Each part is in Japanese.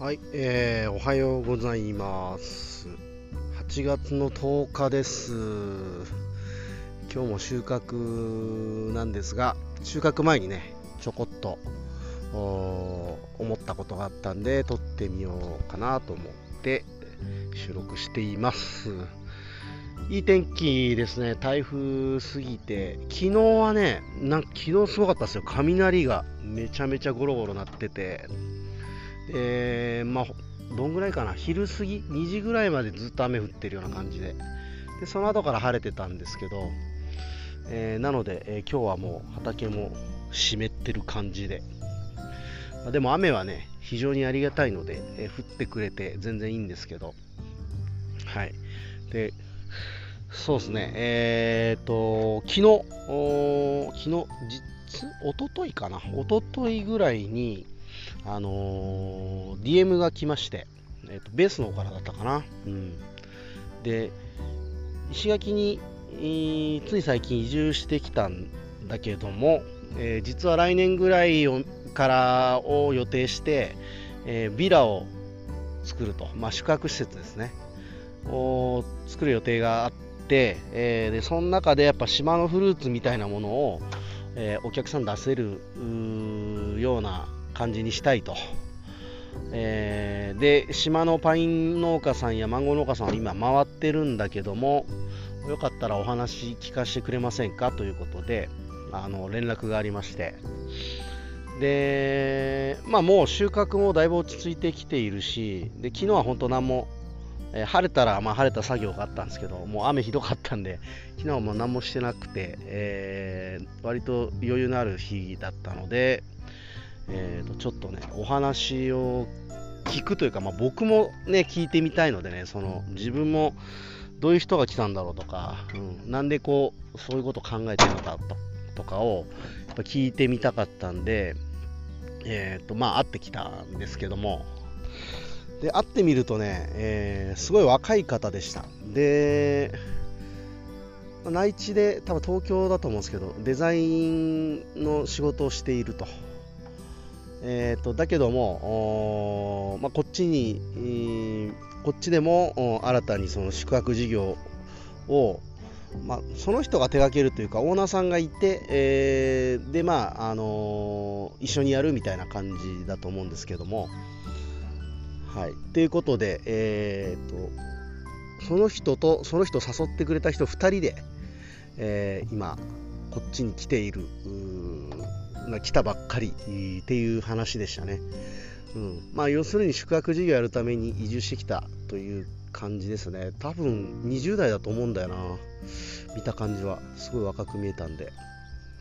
はい、えー、おはようございます。8月の10日です。今日も収穫なんですが、収穫前にね、ちょこっと思ったことがあったんで、撮ってみようかなと思って収録しています。いい天気ですね、台風過ぎて、昨日はね、なんか昨日すごかったですよ、雷がめちゃめちゃゴロゴロ鳴ってて、で、まあ、どんぐらいかな、昼過ぎ、2時ぐらいまでずっと雨降ってるような感じで、でその後から晴れてたんですけど、えーなので、えー今日はもう畑も湿ってる感じで、まあでも雨はね、非常にありがたいので、え降ってくれて全然いいんですけど、はい。で、そうですね、えー、と、昨日、おー昨日、実、一昨日かな、一昨日ぐらいに、あのー DM が来まして、えーと、ベースの方からだったかな。うん。で、石垣に、えーつい最近移住してきたんだけども、えー実は来年ぐらいをからを予定して、えービラを作ると、まあ、宿泊施設ですね。を作る予定があって、えーでその中でやっぱ島のフルーツみたいなものを、えーお客さん出せるような感じにしたいと、えーで島のパイン農家さんやマンゴー農家さんは今回ってるんだけどもよかったらお話聞かせてくれませんかということであの連絡がありまして。でまあもう収穫もだいぶ落ち着いてきているしで昨日は本当何もえー晴れたら、まあ、晴れた作業があったんですけど、もう雨ひどかったんで、昨日はもう何もしてなくて、えー割と余裕のある日だったので、えーとちょっとね、お話を聞くというか、まあ、僕もね、聞いてみたいのでね、その自分もどういう人が来たんだろうとか、うん、なんでこう、そういうことを考えてるのかととかを、やっぱ聞いてみたかったんで、えーと、まあ、会ってきたんですけども、で会ってみるとね、えーすごい若い方でした。でまあ内地で多分東京だと思うんですけどデザインの仕事をしていると,、えーとだけども、まあ、こっちに、えーこっちでも新たにその宿泊事業をまあ、その人が手掛けるというかオーナーさんがいて、えーでまああのー一緒にやるみたいな感じだと思うんですけども、はい、ということで、えー、とその人とその人を誘ってくれた人2人で、えー今こっちに来ている来たばっかりっていう話でしたね、うん。まあ、要するに宿泊事業やるために移住してきたという感じですね。多分20代だと思うんだよな。見た感じは。すごい若く見えたんで。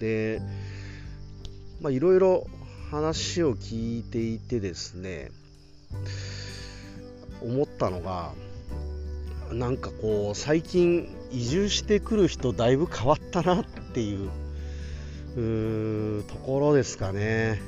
でまあいろいろ話を聞いていてですね。思ったのがなんかこう最近移住してくる人だいぶ変わったなっていううーところですかね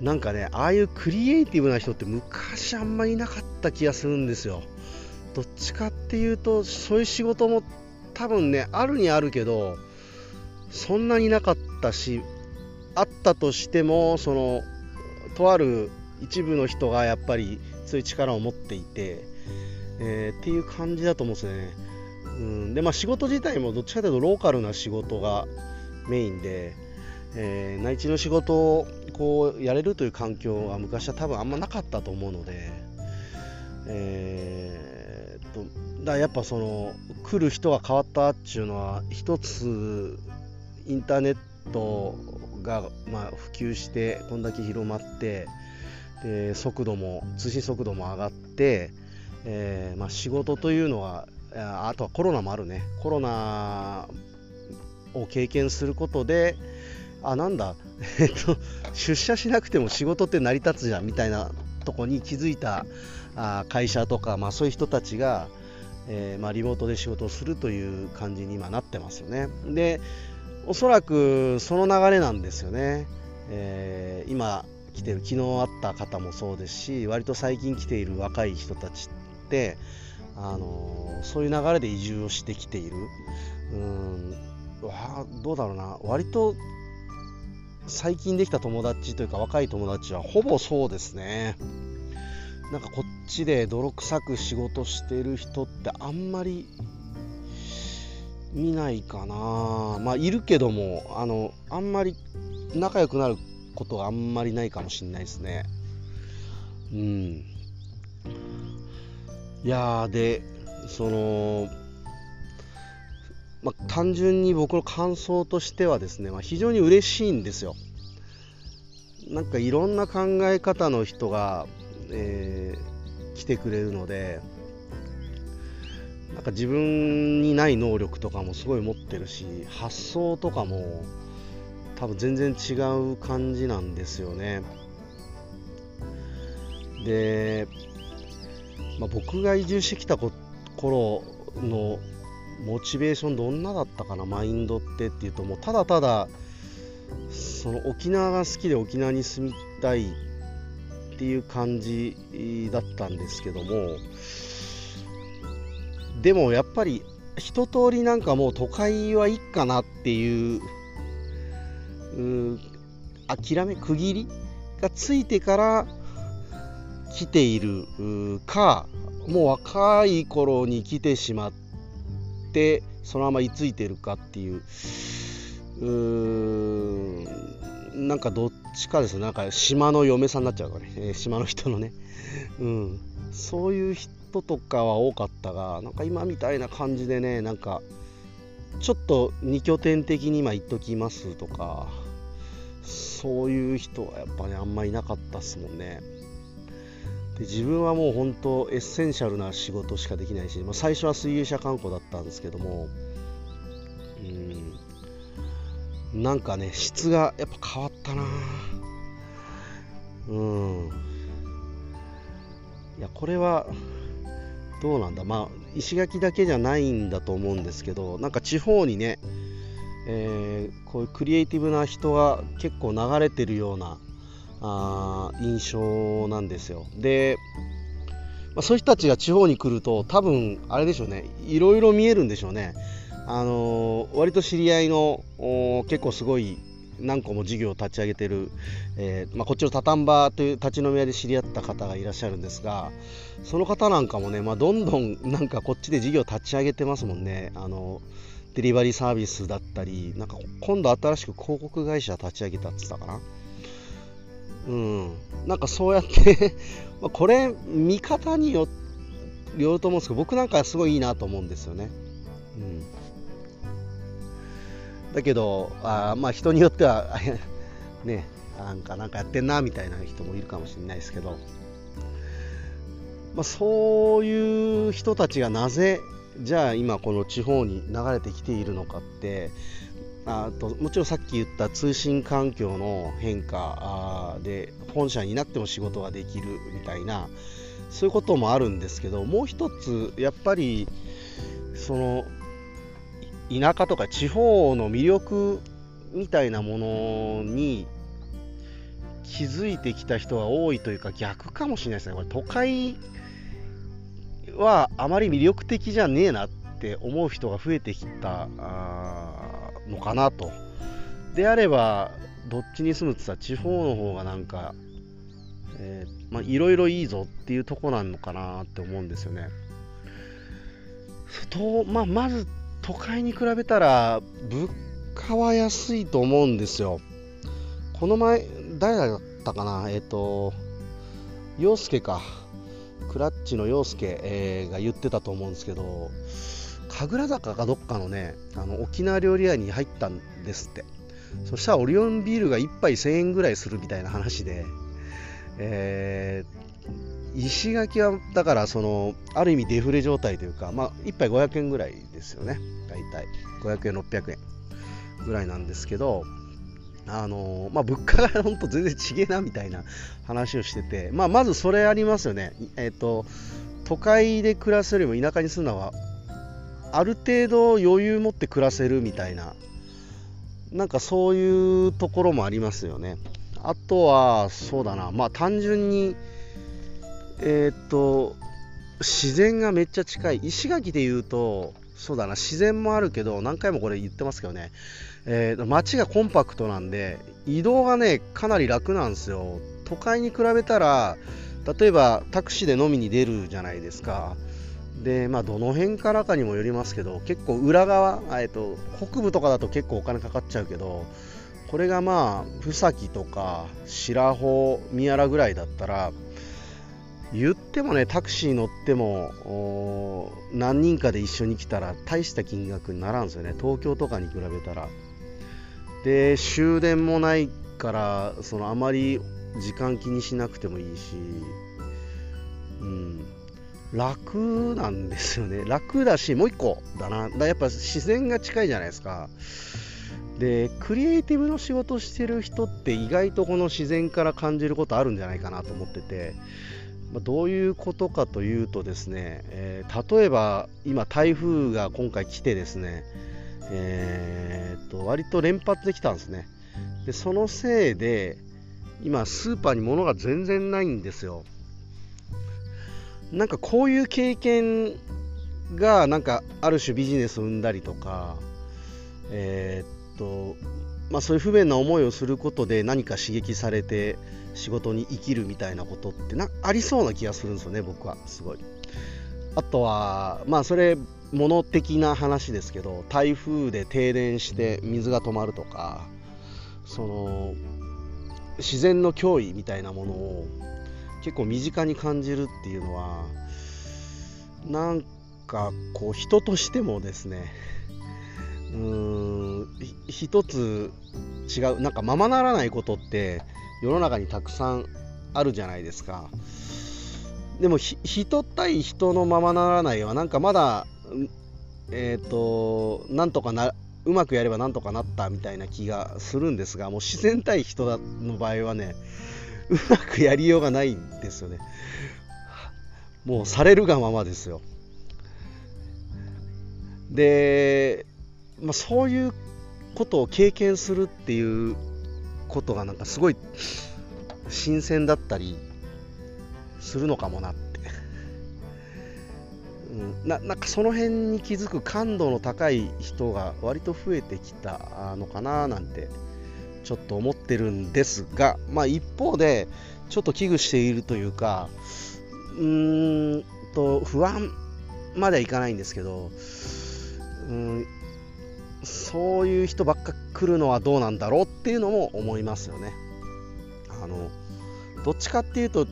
なんかねああいうクリエイティブな人って昔あんまりいなかった気がするんですよどっちかっていうとそういう仕事も多分ねあるにあるけどそんなになかったしあったとしてもそのとある一部の人がやっぱりそういう力を持っていて、えーっていう感じだと思うんですよね。うん、でまあ仕事自体もどっちかというとローカルな仕事がメインで、えー内地の仕事をこうやれるという環境は昔は多分あんまなかったと思うので、えーとだやっぱその来る人が変わったっていうのは一つインターネットが、まあ、普及してこんだけ広まってで速度も通信速度も上がって、えーまあ、仕事というのはあとはコロナもあるねコロナを経験することであなんだ、出社しなくても仕事って成り立つじゃんみたいなとこに気づいたあ会社とか、まあ、そういう人たちが、えーまあ、リモートで仕事をするという感じに今なってますよね。でおそらくその流れなんですよね。えー今来てる昨日会った方もそうですし割と最近来ている若い人たちって、あのそういう流れで移住をしてきている。うん。わどうだろうな。割と最近できた友達というか若い友達はほぼそうですね。なんかこっちで泥臭く仕事してる人ってあんまり見ないかな。まあいるけどもあのあんまり仲良くなることがあんまりないかもしれないですね。うん。いやでそのまあ、単純に僕の感想としてはですね、まあ、非常に嬉しいんですよ。なんかいろんな考え方の人が、えー、来てくれるのでなんか自分にない能力とかもすごい持ってるし発想とかも多分全然違う感じなんですよね。で、まあ、僕が移住してきた頃のモチベーションどんなだったかなマインドってっていうともうただただその沖縄が好きで沖縄に住みたいっていう感じだったんですけどもでもやっぱり一通りなんかもう都会はいいかなっていう諦め区切りがついてから来ているかもう若い頃に来てしまってそのまま居ついてるかっていううんなんかどっちかですなんか島の嫁さんになっちゃうからね、えー、島の人のね、うん、そういう人とかは多かったがなんか今みたいな感じでねなんかちょっと2拠点的に今言っときますとかそういう人はやっぱねあんまいなかったっすもんね。で自分はもう本当エッセンシャルな仕事しかできないし、まあ、最初は水牛車観光だったんですけどもうんなんかね質がやっぱ変わったな。うん。いやこれはどうなんだ。まあ石垣だけじゃないんだと思うんですけどなんか地方にね、えー、こういうクリエイティブな人が結構流れてるようなあ印象なんですよ。で、まあ、そういう人たちが地方に来ると多分あれでしょうね。いろいろ見えるんでしょうね。あのー、割と知り合いの結構すごい何個も事業を立ち上げてる、えー、まあ、こっちのタタンバという立ち飲み屋で知り合った方がいらっしゃるんですがその方なんかもね、まあ、どんどんなんかこっちで事業立ち上げてますもんね。あのデリバリーサービスだったりなんか今度新しく広告会社立ち上げたって言ったかな。うん、なんかそうやって まこれ見方によよると思うんですけど僕なんかすごいいいなと思うんですよね。うん、だけどあまあ人によっては ねなんかなんかやってんなみたいな人もいるかもしれないですけど、まあ、そういう人たちがなぜじゃあ今この地方に流れてきているのかってあともちろんさっき言った通信環境の変化で本社になっても仕事ができるみたいなそういうこともあるんですけどもう一つやっぱりその田舎とか地方の魅力みたいなものに気づいてきた人が多いというか逆かもしれないですね。これ都会はあまり魅力的じゃねえなって思う人が増えてきたのかなと。であれば、どっちに住むってさ、地方の方がなんか、いろいろいいぞっていうとこなのかなって思うんですよね。とまあ、まず都会に比べたら物価は安いと思うんですよ。この前、誰だったかな？えっ、ー、と、洋介か。クラッチの洋介、えー、が言ってたと思うんですけど、神楽坂かどっかのねあの沖縄料理屋に入ったんですって。そしたらオリオンビールが1杯1000円ぐらいするみたいな話で、えー、石垣はだからそのある意味デフレ状態というか、まあ、1杯500円ぐらいですよね。大体。500円600円ぐらいなんですけどあのまあ、物価が本当全然違えなみたいな話をしてて、まあ、まずそれありますよね、えーと都会で暮らすよりも田舎に住むのはある程度余裕持って暮らせるみたいななんかそういうところもありますよね。あとはそうだな。まあ単純にえっ、と自然がめっちゃ近い。石垣でいうとそうだな。自然もあるけど何回もこれ言ってますけどね、えー、街がコンパクトなんで移動がねかなり楽なんですよ。都会に比べたら例えばタクシーで飲みに出るじゃないですか。でまあどの辺からかにもよりますけど結構裏側、えっと、北部とかだと結構お金かかっちゃうけどこれがまあふさきとか白穂宮原ぐらいだったら言ってもねタクシー乗っても何人かで一緒に来たら大した金額にならんですよね。東京とかに比べたら。で終電もないからそのあまり時間気にしなくてもいいし、うん、楽なんですよね。楽だしもう一個だな。だやっぱ自然が近いじゃないですか。でクリエイティブの仕事してる人って意外とこの自然から感じることあるんじゃないかなと思ってて。まあ、どういうことかというとですね、えー、例えば今台風が今回来てですね、えー、と割と連発できたんですね。でそのせいで今スーパーに物が全然ないんですよ。なんかこういう経験がなんかある種ビジネスを生んだりとかえー、っとまあそういう不便な思いをすることで何か刺激されて仕事に生きるみたいなことってなありそうな気がするんですよね僕は。すごい。あとはまあそれ物的な話ですけど台風で停電して水が止まるとかその自然の脅威みたいなものを結構身近に感じるっていうのはなんかこう人としてもですねうーん一つ違うなんかままならないことって世の中にたくさんあるじゃないですか。でも人対人のままならないはなんかまだえっ、ー、となんとかなうまくやればなんとかなったみたいな気がするんですがもう自然対人の場合はねうまくやりようがないんですよね。もうされるがままですよ。で、まあ、そういうことを経験するっていうことがなんかすごい新鮮だったりするのかもなって、うん、ななんかその辺に気づく感度の高い人が割と増えてきたのかななんてちょっと思ってるんですが、まあ、一方でちょっと危惧しているというかうーんと不安まではいかないんですけどうんそういう人ばっか来るのはどうなんだろうっていうのも思いますよね。あのどっちかっていうと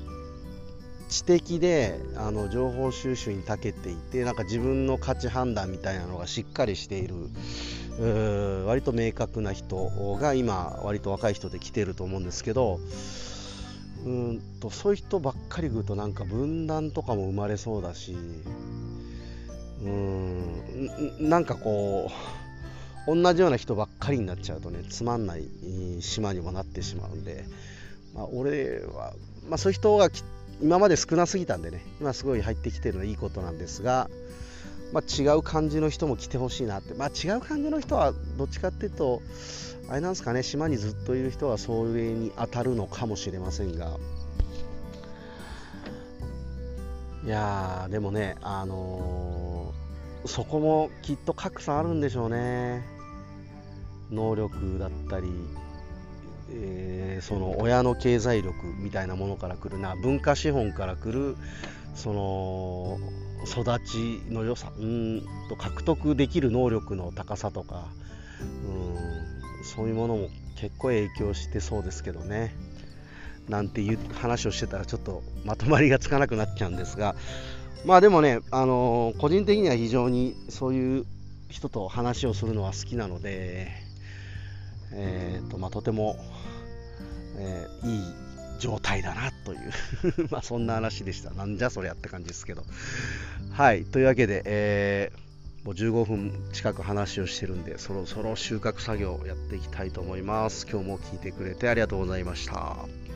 知的であの情報収集に長けていてなんか自分の価値判断みたいなのがしっかりしている割と明確な人が今割と若い人で来てると思うんですけどうんとそういう人ばっかり来るとなんか分断とかも生まれそうだしうんなんかこう同じような人ばっかりになっちゃうとねつまんない島にもなってしまうんで、まあ、俺は、まあ、そういう人が今まで少なすぎたんでね今すごい入ってきてるのはいいことなんですが、まあ、違う感じの人も来てほしいなって、まあ、違う感じの人はどっちかっていうとあれなんですかね島にずっといる人はそれに当たるのかもしれませんが。いやーでもねあのー、そこもきっと格差あるんでしょうね。能力だったり、えー、その親の経済力みたいなものからくるな文化資本からくるその育ちの良さうんと獲得できる能力の高さとかうんそういうものも結構影響してそうですけどね。なんていう話をしてたらちょっとまとまりがつかなくなっちゃうんですがまあでもね、あの、個人的には非常にそういう人と話をするのは好きなので、えーとまあ、とても、えー、いい状態だなという まあそんな話でした。なんじゃそりゃって感じですけど。はい、というわけで、えー、もう15分近く話をしてるんで、そろそろ収穫作業をやっていきたいと思います。今日も聞いてくれてありがとうございました。